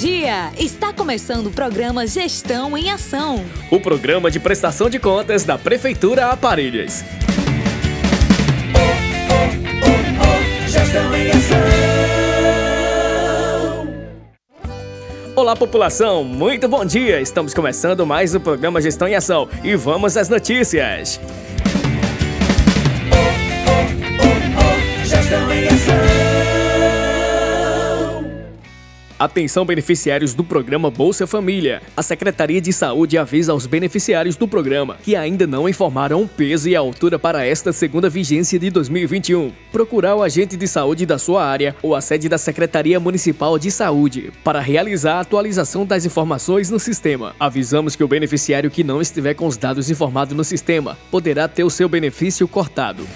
Bom dia! Está começando o programa Gestão em Ação. O programa de prestação de contas da Prefeitura Aparelhas. Gestão em Ação. Olá, população! Muito bom dia! Estamos começando mais o programa Gestão em Ação e vamos às notícias. Atenção beneficiários do programa Bolsa Família. A Secretaria de Saúde avisa aos beneficiários do programa que ainda não informaram o peso e a altura para esta segunda vigência de 2021. Procurar o agente de saúde da sua área ou a sede da Secretaria Municipal de Saúde para realizar a atualização das informações no sistema. Avisamos que o beneficiário que não estiver com os dados informados no sistema poderá ter o seu benefício cortado.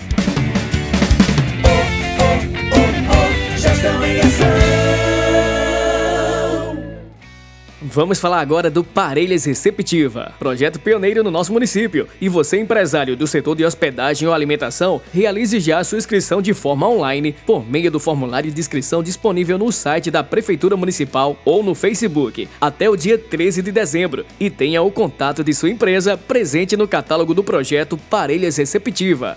Vamos falar agora do Parelhas Receptiva, projeto pioneiro no nosso município. E você, empresário do setor de hospedagem ou alimentação, realize já a sua inscrição de forma online por meio do formulário de inscrição disponível no site da Prefeitura Municipal ou no Facebook até o dia 13 de dezembro e tenha o contato de sua empresa presente no catálogo do projeto Parelhas Receptiva.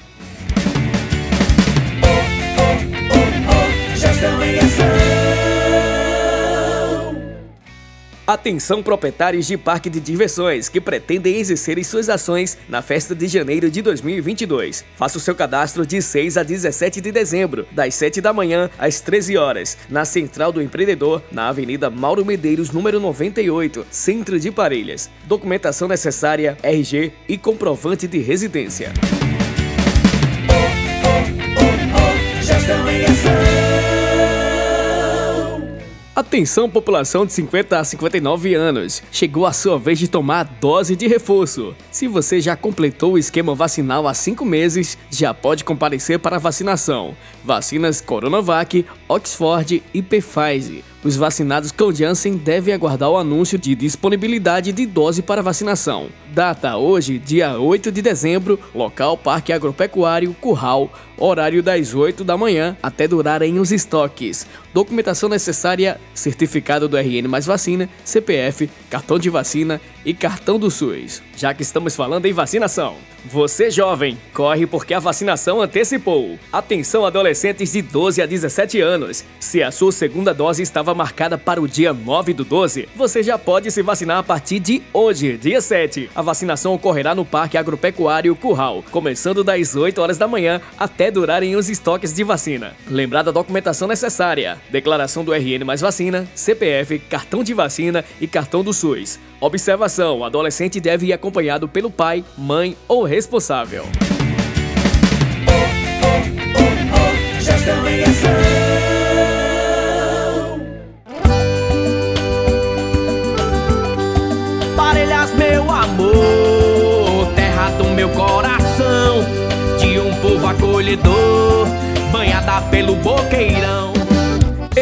Gestão em Ação. Atenção proprietários de parque de diversões que pretendem exercer suas ações na festa de janeiro de 2022. Faça o seu cadastro de 6 a 17 de dezembro, das 7 da manhã às 13 horas, na Central do Empreendedor, na Avenida Mauro Medeiros, número 98, Centro de Parelhas. Documentação necessária, RG e comprovante de residência. Gestão em Ação. Atenção população de 50 a 59 anos, chegou a sua vez de tomar a dose de reforço. Se você já completou o esquema vacinal há 5 meses, já pode comparecer para a vacinação. Vacinas Coronavac, Oxford e Pfizer. Os vacinados com Janssen devem aguardar o anúncio de disponibilidade de dose para vacinação. Data hoje, dia 8 de dezembro, local Parque Agropecuário Curral, horário das 8 da manhã até durarem os estoques. Documentação necessária: certificado do RN mais vacina, CPF, cartão de vacina e cartão do SUS. Já que estamos falando em vacinação, você jovem, corre porque a vacinação antecipou. Atenção adolescentes de 12 a 17 anos. Se a sua segunda dose estava marcada para o dia 9 do 12, você já pode se vacinar a partir de hoje, dia 7. A vacinação ocorrerá no Parque Agropecuário Curral, começando das 8 horas da manhã até durarem os estoques de vacina. Lembrar da documentação necessária: declaração do RN mais vacina, CPF, cartão de vacina e cartão do SUS. Observação: o adolescente deve ir acompanhado pelo pai, mãe ou responsável. Parelhas, meu amor, terra do meu coração, de um povo acolhedor, banhada pelo boqueirão.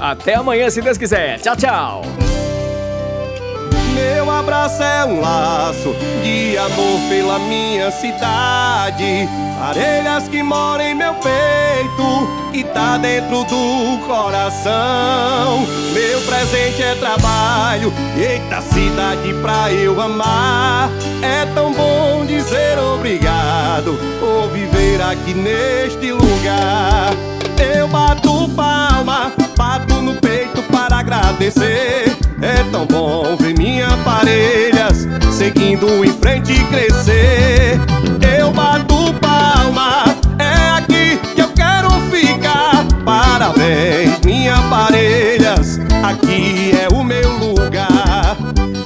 Até amanhã, se Deus quiser. Tchau, tchau! Meu abraço é um laço de amor pela minha cidade. Parelhas que moram em meu peito e tá dentro do coração. Meu presente é trabalho, eita cidade pra eu amar. É tão bom dizer obrigado por viver aqui neste lugar. Eu É tão bom ver minhas parelhas seguindo em frente e crescer. Eu bato palma, é aqui que eu quero ficar. Parabéns, minhas parelhas, aqui é o meu lugar.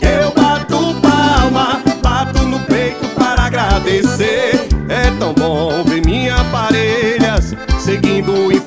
Eu bato palma, bato no peito para agradecer. É tão bom ver minhas parelhas seguindo em